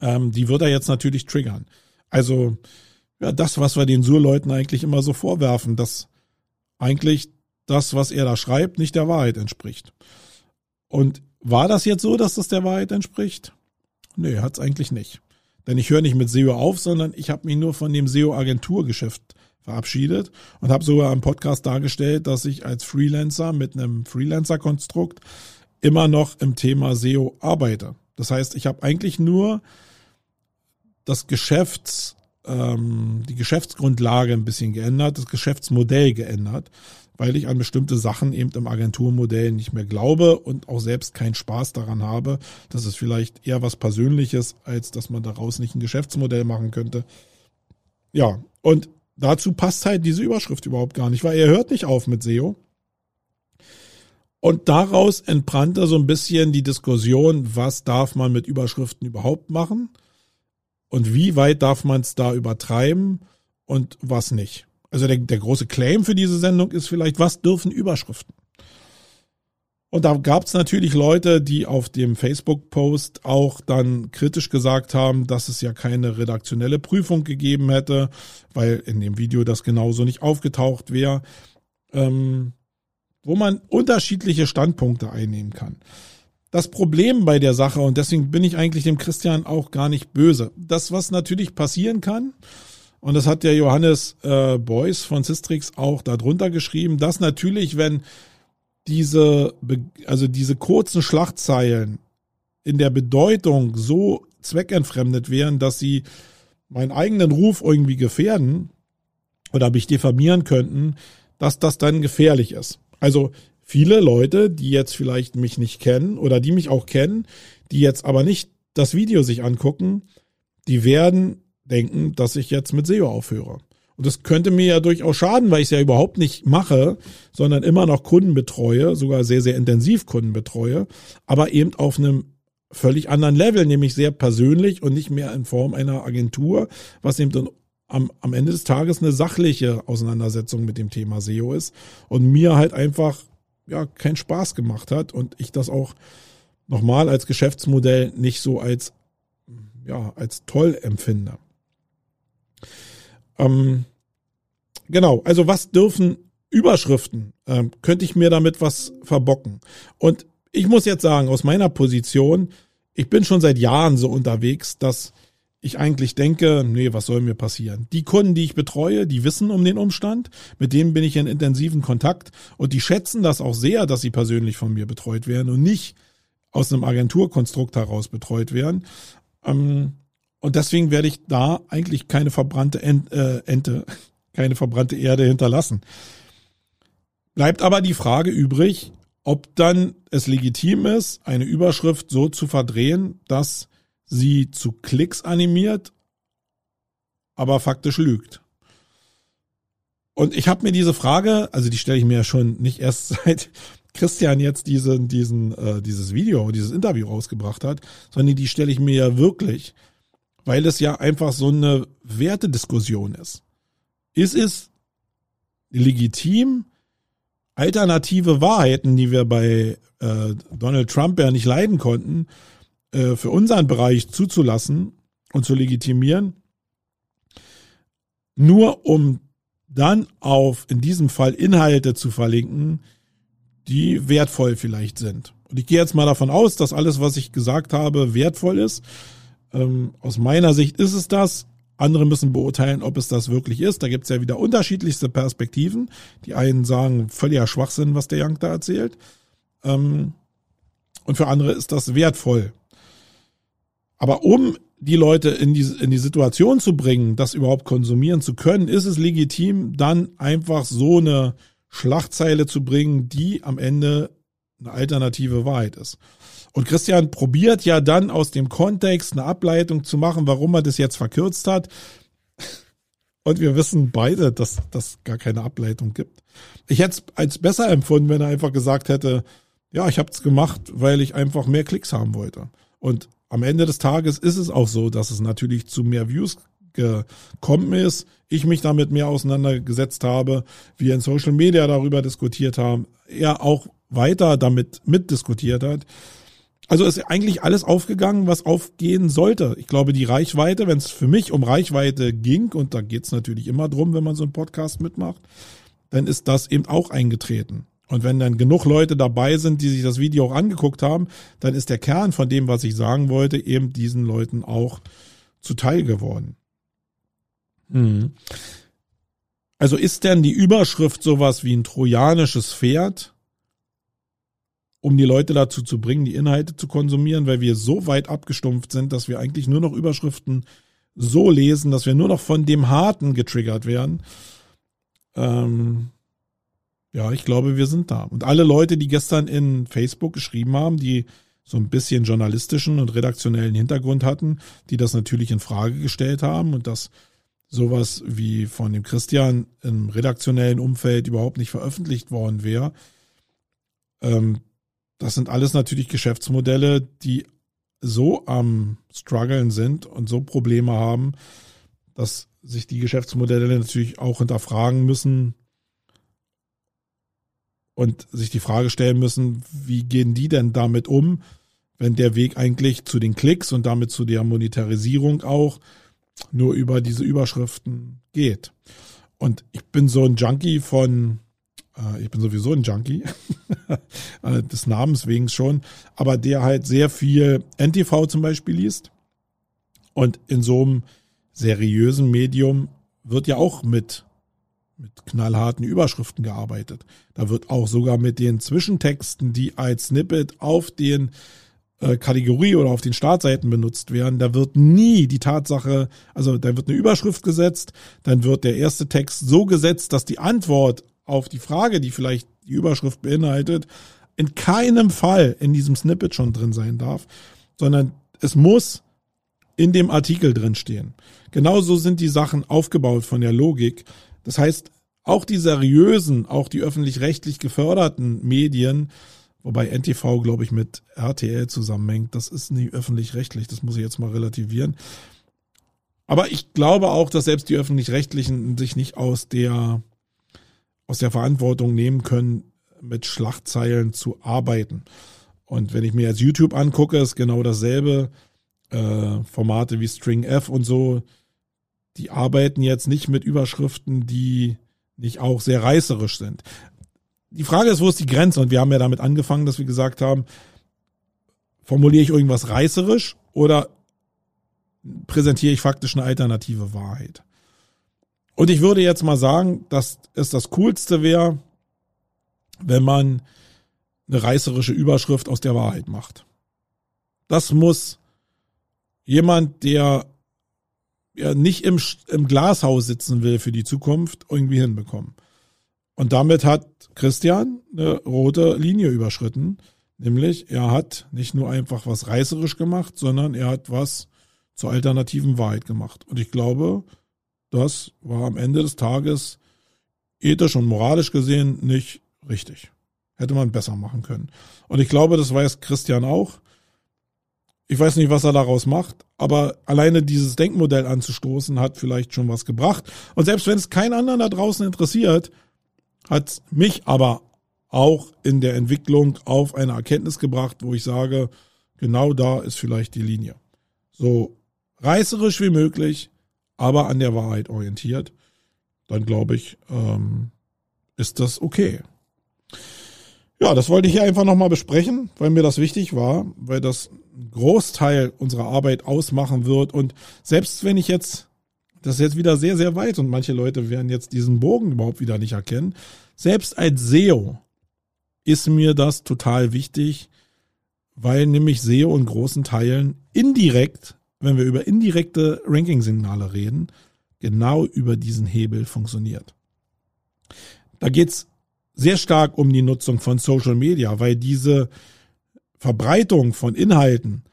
ähm, die wird er jetzt natürlich triggern. Also ja, das, was wir den Sur-Leuten eigentlich immer so vorwerfen, dass eigentlich das, was er da schreibt, nicht der Wahrheit entspricht. Und war das jetzt so, dass das der Wahrheit entspricht? Nee, hat's eigentlich nicht. Denn ich höre nicht mit SEO auf, sondern ich habe mich nur von dem SEO-Agenturgeschäft verabschiedet und habe sogar im Podcast dargestellt, dass ich als Freelancer mit einem Freelancer-Konstrukt immer noch im Thema SEO arbeite. Das heißt, ich habe eigentlich nur das Geschäfts, ähm, die Geschäftsgrundlage ein bisschen geändert, das Geschäftsmodell geändert, weil ich an bestimmte Sachen eben im Agenturmodell nicht mehr glaube und auch selbst keinen Spaß daran habe. Das ist vielleicht eher was Persönliches, als dass man daraus nicht ein Geschäftsmodell machen könnte. Ja, und dazu passt halt diese Überschrift überhaupt gar nicht, weil er hört nicht auf mit SEO. Und daraus entbrannte so ein bisschen die Diskussion, was darf man mit Überschriften überhaupt machen? und wie weit darf man es da übertreiben und was nicht. Also der, der große Claim für diese Sendung ist vielleicht, was dürfen Überschriften? Und da gab es natürlich Leute, die auf dem Facebook-Post auch dann kritisch gesagt haben, dass es ja keine redaktionelle Prüfung gegeben hätte, weil in dem Video das genauso nicht aufgetaucht wäre, ähm, wo man unterschiedliche Standpunkte einnehmen kann das Problem bei der Sache und deswegen bin ich eigentlich dem Christian auch gar nicht böse. Das, was natürlich passieren kann, und das hat der Johannes äh, Beuys von Sistrix auch darunter geschrieben, dass natürlich, wenn diese, also diese kurzen Schlachtzeilen in der Bedeutung so zweckentfremdet wären, dass sie meinen eigenen Ruf irgendwie gefährden oder mich diffamieren könnten, dass das dann gefährlich ist. Also viele Leute, die jetzt vielleicht mich nicht kennen oder die mich auch kennen, die jetzt aber nicht das Video sich angucken, die werden denken, dass ich jetzt mit SEO aufhöre. Und das könnte mir ja durchaus schaden, weil ich es ja überhaupt nicht mache, sondern immer noch Kunden betreue, sogar sehr, sehr intensiv Kunden betreue, aber eben auf einem völlig anderen Level, nämlich sehr persönlich und nicht mehr in Form einer Agentur, was eben dann am, am Ende des Tages eine sachliche Auseinandersetzung mit dem Thema SEO ist und mir halt einfach ja keinen Spaß gemacht hat und ich das auch nochmal als Geschäftsmodell nicht so als ja als toll empfinde. Ähm, genau, also was dürfen Überschriften? Ähm, könnte ich mir damit was verbocken? Und ich muss jetzt sagen, aus meiner Position, ich bin schon seit Jahren so unterwegs, dass ich eigentlich denke, nee, was soll mir passieren? Die Kunden, die ich betreue, die wissen um den Umstand, mit denen bin ich in intensiven Kontakt und die schätzen das auch sehr, dass sie persönlich von mir betreut werden und nicht aus einem Agenturkonstrukt heraus betreut werden. Ähm, und deswegen werde ich da eigentlich keine verbrannte äh, Ente, <laughs> keine verbrannte Erde hinterlassen. Bleibt aber die Frage übrig, ob dann es legitim ist, eine Überschrift so zu verdrehen, dass sie zu Klicks animiert, aber faktisch lügt. Und ich habe mir diese Frage, also die stelle ich mir ja schon nicht erst <laughs> seit Christian jetzt diesen, diesen, äh, dieses Video, dieses Interview rausgebracht hat, sondern die stelle ich mir ja wirklich, weil es ja einfach so eine Wertediskussion ist. Ist es legitim, alternative Wahrheiten, die wir bei äh, Donald Trump ja nicht leiden konnten, äh, für unseren Bereich zuzulassen und zu legitimieren, nur um dann auf in diesem Fall Inhalte zu verlinken, die wertvoll vielleicht sind. Und ich gehe jetzt mal davon aus, dass alles, was ich gesagt habe, wertvoll ist. Ähm, aus meiner Sicht ist es das. Andere müssen beurteilen, ob es das wirklich ist. Da gibt es ja wieder unterschiedlichste Perspektiven. Die einen sagen, völliger Schwachsinn, was der Young da erzählt. Ähm, und für andere ist das wertvoll. Aber um die Leute in die, in die Situation zu bringen, das überhaupt konsumieren zu können, ist es legitim, dann einfach so eine Schlagzeile zu bringen, die am Ende eine alternative Wahrheit ist. Und Christian probiert ja dann aus dem Kontext eine Ableitung zu machen, warum er das jetzt verkürzt hat. Und wir wissen beide, dass das gar keine Ableitung gibt. Ich hätte es als besser empfunden, wenn er einfach gesagt hätte, ja, ich habe es gemacht, weil ich einfach mehr Klicks haben wollte. Und am Ende des Tages ist es auch so, dass es natürlich zu mehr Views gekommen ist, ich mich damit mehr auseinandergesetzt habe, wir in Social Media darüber diskutiert haben, er auch weiter damit mitdiskutiert hat. Also ist eigentlich alles aufgegangen, was aufgehen sollte. Ich glaube, die Reichweite, wenn es für mich um Reichweite ging, und da geht es natürlich immer drum, wenn man so einen Podcast mitmacht, dann ist das eben auch eingetreten. Und wenn dann genug Leute dabei sind, die sich das Video auch angeguckt haben, dann ist der Kern von dem, was ich sagen wollte, eben diesen Leuten auch zuteil geworden. Mhm. Also ist denn die Überschrift sowas wie ein trojanisches Pferd, um die Leute dazu zu bringen, die Inhalte zu konsumieren, weil wir so weit abgestumpft sind, dass wir eigentlich nur noch Überschriften so lesen, dass wir nur noch von dem Harten getriggert werden. Ähm, ja, ich glaube, wir sind da. Und alle Leute, die gestern in Facebook geschrieben haben, die so ein bisschen journalistischen und redaktionellen Hintergrund hatten, die das natürlich in Frage gestellt haben und das sowas wie von dem Christian im redaktionellen Umfeld überhaupt nicht veröffentlicht worden wäre. Ähm, das sind alles natürlich Geschäftsmodelle, die so am struggeln sind und so Probleme haben, dass sich die Geschäftsmodelle natürlich auch hinterfragen müssen und sich die Frage stellen müssen, wie gehen die denn damit um, wenn der Weg eigentlich zu den Klicks und damit zu der Monetarisierung auch nur über diese Überschriften geht. Und ich bin so ein Junkie von, ich bin sowieso ein Junkie, <laughs> äh, des Namens wegen schon, aber der halt sehr viel NTV zum Beispiel liest. Und in so einem seriösen Medium wird ja auch mit, mit knallharten Überschriften gearbeitet. Da wird auch sogar mit den Zwischentexten, die als Snippet auf den äh, Kategorie oder auf den Startseiten benutzt werden, da wird nie die Tatsache, also da wird eine Überschrift gesetzt, dann wird der erste Text so gesetzt, dass die Antwort auf die Frage, die vielleicht die Überschrift beinhaltet, in keinem Fall in diesem Snippet schon drin sein darf, sondern es muss in dem Artikel drin stehen. Genauso sind die Sachen aufgebaut von der Logik. Das heißt, auch die seriösen, auch die öffentlich-rechtlich geförderten Medien Wobei NTV, glaube ich, mit RTL zusammenhängt. Das ist nicht öffentlich-rechtlich. Das muss ich jetzt mal relativieren. Aber ich glaube auch, dass selbst die öffentlich-rechtlichen sich nicht aus der, aus der Verantwortung nehmen können, mit Schlachtzeilen zu arbeiten. Und wenn ich mir jetzt YouTube angucke, ist genau dasselbe. Äh, Formate wie String F und so, die arbeiten jetzt nicht mit Überschriften, die nicht auch sehr reißerisch sind die Frage ist, wo ist die Grenze? Und wir haben ja damit angefangen, dass wir gesagt haben, formuliere ich irgendwas reißerisch oder präsentiere ich faktisch eine alternative Wahrheit? Und ich würde jetzt mal sagen, dass es das Coolste wäre, wenn man eine reißerische Überschrift aus der Wahrheit macht. Das muss jemand, der ja nicht im, im Glashaus sitzen will für die Zukunft, irgendwie hinbekommen. Und damit hat Christian eine rote Linie überschritten. Nämlich, er hat nicht nur einfach was reißerisch gemacht, sondern er hat was zur alternativen Wahrheit gemacht. Und ich glaube, das war am Ende des Tages ethisch und moralisch gesehen nicht richtig. Hätte man besser machen können. Und ich glaube, das weiß Christian auch. Ich weiß nicht, was er daraus macht, aber alleine dieses Denkmodell anzustoßen hat vielleicht schon was gebracht. Und selbst wenn es keinen anderen da draußen interessiert, hat mich aber auch in der Entwicklung auf eine Erkenntnis gebracht, wo ich sage, genau da ist vielleicht die Linie. So reißerisch wie möglich, aber an der Wahrheit orientiert, dann glaube ich, ähm, ist das okay. Ja, das wollte ich hier einfach nochmal besprechen, weil mir das wichtig war, weil das ein Großteil unserer Arbeit ausmachen wird. Und selbst wenn ich jetzt das ist jetzt wieder sehr, sehr weit und manche Leute werden jetzt diesen Bogen überhaupt wieder nicht erkennen. Selbst als SEO ist mir das total wichtig, weil nämlich SEO in großen Teilen indirekt, wenn wir über indirekte Ranking-Signale reden, genau über diesen Hebel funktioniert. Da geht's sehr stark um die Nutzung von Social Media, weil diese Verbreitung von Inhalten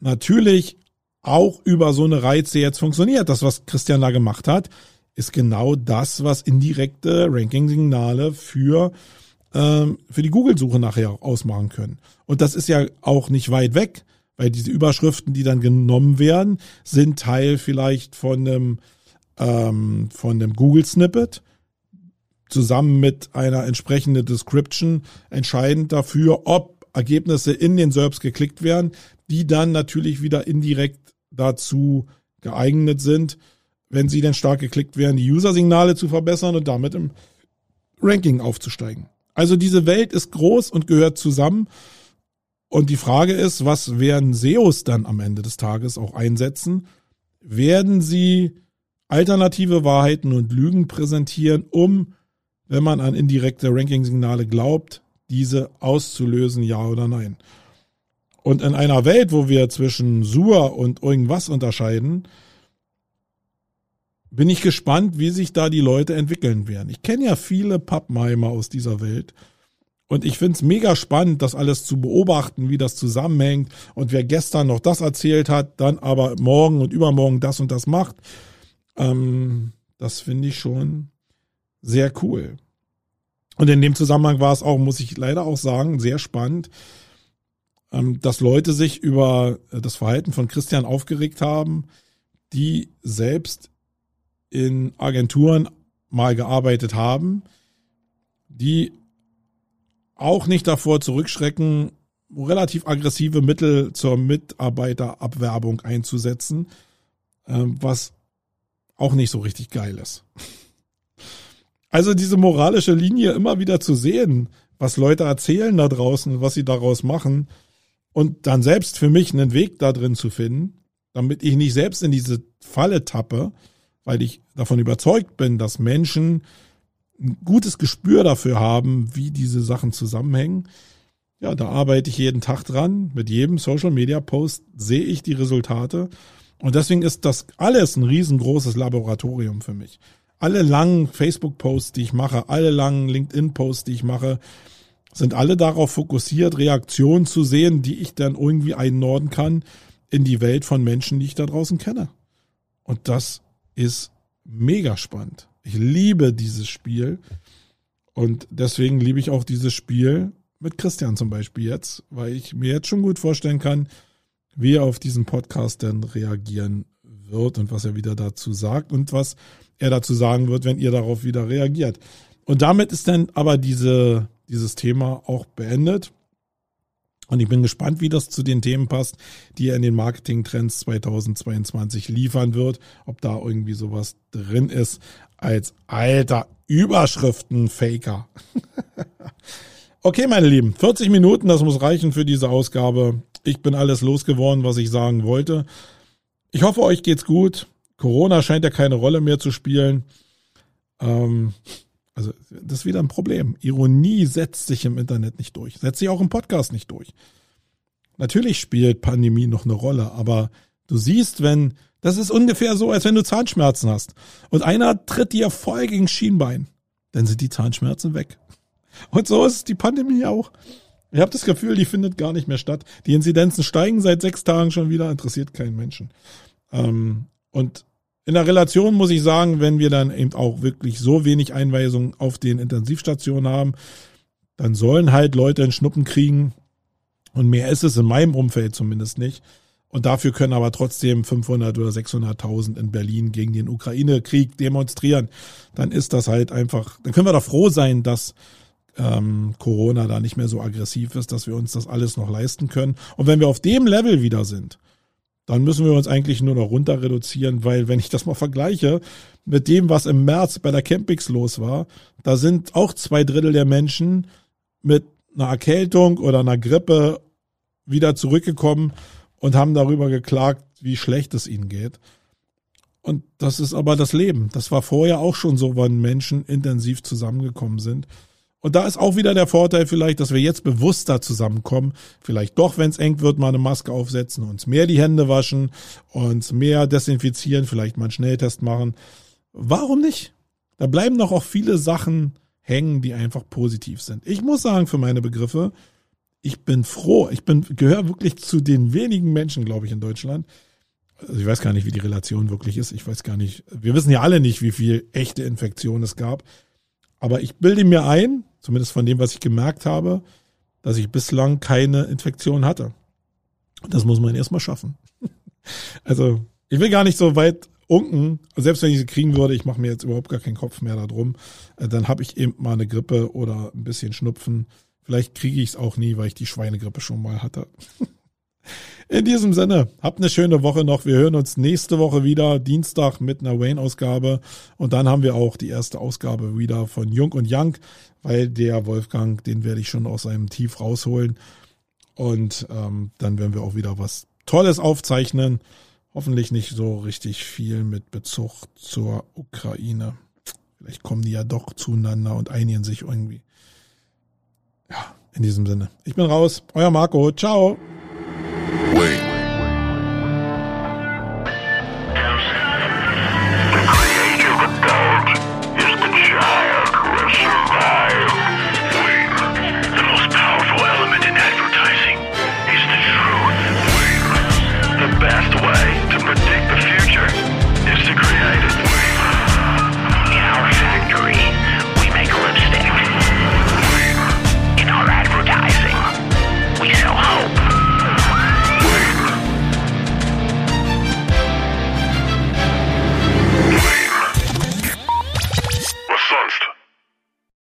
natürlich auch über so eine Reize jetzt funktioniert. Das, was Christian da gemacht hat, ist genau das, was indirekte Ranking-Signale für, ähm, für die Google-Suche nachher ausmachen können. Und das ist ja auch nicht weit weg, weil diese Überschriften, die dann genommen werden, sind Teil vielleicht von einem, ähm, von einem Google-Snippet zusammen mit einer entsprechenden Description entscheidend dafür, ob Ergebnisse in den SERPs geklickt werden, die dann natürlich wieder indirekt dazu geeignet sind, wenn sie denn stark geklickt werden, die User-Signale zu verbessern und damit im Ranking aufzusteigen. Also diese Welt ist groß und gehört zusammen. Und die Frage ist, was werden SEOs dann am Ende des Tages auch einsetzen? Werden sie alternative Wahrheiten und Lügen präsentieren, um, wenn man an indirekte Ranking-Signale glaubt, diese auszulösen, ja oder nein? Und in einer Welt, wo wir zwischen Sur und irgendwas unterscheiden, bin ich gespannt, wie sich da die Leute entwickeln werden. Ich kenne ja viele Pappenheimer aus dieser Welt. Und ich finde es mega spannend, das alles zu beobachten, wie das zusammenhängt und wer gestern noch das erzählt hat, dann aber morgen und übermorgen das und das macht. Ähm, das finde ich schon sehr cool. Und in dem Zusammenhang war es auch, muss ich leider auch sagen, sehr spannend, ähm, dass Leute sich über äh, das Verhalten von Christian aufgeregt haben, die selbst in Agenturen mal gearbeitet haben, die auch nicht davor zurückschrecken, relativ aggressive Mittel zur Mitarbeiterabwerbung einzusetzen, ähm, was auch nicht so richtig geil ist. Also diese moralische Linie immer wieder zu sehen, was Leute erzählen da draußen, was sie daraus machen, und dann selbst für mich einen Weg da drin zu finden, damit ich nicht selbst in diese Falle tappe, weil ich davon überzeugt bin, dass Menschen ein gutes Gespür dafür haben, wie diese Sachen zusammenhängen. ja, da arbeite ich jeden Tag dran. Mit jedem Social Media Post sehe ich die Resultate. Und deswegen ist das alles ein riesengroßes Laboratorium für mich. Alle langen Facebook-Posts, die ich mache, alle langen LinkedIn-Posts, die ich mache, sind alle darauf fokussiert, Reaktionen zu sehen, die ich dann irgendwie einnorden kann in die Welt von Menschen, die ich da draußen kenne. Und das ist mega spannend. Ich liebe dieses Spiel. Und deswegen liebe ich auch dieses Spiel mit Christian zum Beispiel jetzt, weil ich mir jetzt schon gut vorstellen kann, wie er auf diesen Podcast dann reagieren wird und was er wieder dazu sagt und was er dazu sagen wird, wenn ihr darauf wieder reagiert. Und damit ist dann aber diese, dieses Thema auch beendet. Und ich bin gespannt, wie das zu den Themen passt, die er in den Marketing-Trends 2022 liefern wird. Ob da irgendwie sowas drin ist als alter Überschriften-Faker. <laughs> okay, meine Lieben, 40 Minuten, das muss reichen für diese Ausgabe. Ich bin alles losgeworden, was ich sagen wollte. Ich hoffe, euch geht's gut. Corona scheint ja keine Rolle mehr zu spielen. Ähm, also das ist wieder ein Problem. Ironie setzt sich im Internet nicht durch, setzt sich auch im Podcast nicht durch. Natürlich spielt Pandemie noch eine Rolle, aber du siehst, wenn, das ist ungefähr so, als wenn du Zahnschmerzen hast und einer tritt dir voll gegen Schienbein, dann sind die Zahnschmerzen weg. Und so ist die Pandemie auch. Ich habe das Gefühl, die findet gar nicht mehr statt. Die Inzidenzen steigen seit sechs Tagen schon wieder, interessiert keinen Menschen. Ähm, und in der Relation muss ich sagen, wenn wir dann eben auch wirklich so wenig Einweisungen auf den Intensivstationen haben, dann sollen halt Leute einen Schnuppen kriegen. Und mehr ist es in meinem Umfeld zumindest nicht. Und dafür können aber trotzdem 500 oder 600.000 in Berlin gegen den Ukraine-Krieg demonstrieren. Dann ist das halt einfach, dann können wir doch froh sein, dass ähm, Corona da nicht mehr so aggressiv ist, dass wir uns das alles noch leisten können. Und wenn wir auf dem Level wieder sind, dann müssen wir uns eigentlich nur noch runter reduzieren, weil wenn ich das mal vergleiche mit dem, was im März bei der Campix los war, da sind auch zwei Drittel der Menschen mit einer Erkältung oder einer Grippe wieder zurückgekommen und haben darüber geklagt, wie schlecht es ihnen geht. Und das ist aber das Leben. Das war vorher auch schon so, wenn Menschen intensiv zusammengekommen sind. Und da ist auch wieder der Vorteil vielleicht, dass wir jetzt bewusster zusammenkommen. Vielleicht doch, wenn es eng wird, mal eine Maske aufsetzen, uns mehr die Hände waschen, uns mehr desinfizieren, vielleicht mal einen Schnelltest machen. Warum nicht? Da bleiben doch auch viele Sachen hängen, die einfach positiv sind. Ich muss sagen, für meine Begriffe, ich bin froh. Ich bin, gehöre wirklich zu den wenigen Menschen, glaube ich, in Deutschland. Also ich weiß gar nicht, wie die Relation wirklich ist. Ich weiß gar nicht. Wir wissen ja alle nicht, wie viel echte Infektionen es gab. Aber ich bilde mir ein, zumindest von dem, was ich gemerkt habe, dass ich bislang keine Infektion hatte. Das muss man erstmal schaffen. <laughs> Also, ich will gar nicht so weit unken. Selbst wenn ich sie kriegen würde, ich mache mir jetzt überhaupt gar keinen Kopf mehr darum. Äh, dann habe ich eben mal eine Grippe oder ein bisschen Schnupfen. Vielleicht kriege ich es auch nie, weil ich die Schweinegrippe schon mal hatte. <laughs> In diesem Sinne, habt eine schöne Woche noch. Wir hören uns nächste Woche wieder, Dienstag mit einer Wayne-Ausgabe. Und dann haben wir auch die erste Ausgabe wieder von Jung und Young, weil der Wolfgang, den werde ich schon aus seinem Tief rausholen. Und ähm, dann werden wir auch wieder was Tolles aufzeichnen. Hoffentlich nicht so richtig viel mit Bezug zur Ukraine. Vielleicht kommen die ja doch zueinander und einigen sich irgendwie. Ja, in diesem Sinne. Ich bin raus. Euer Marco. Ciao. Wait.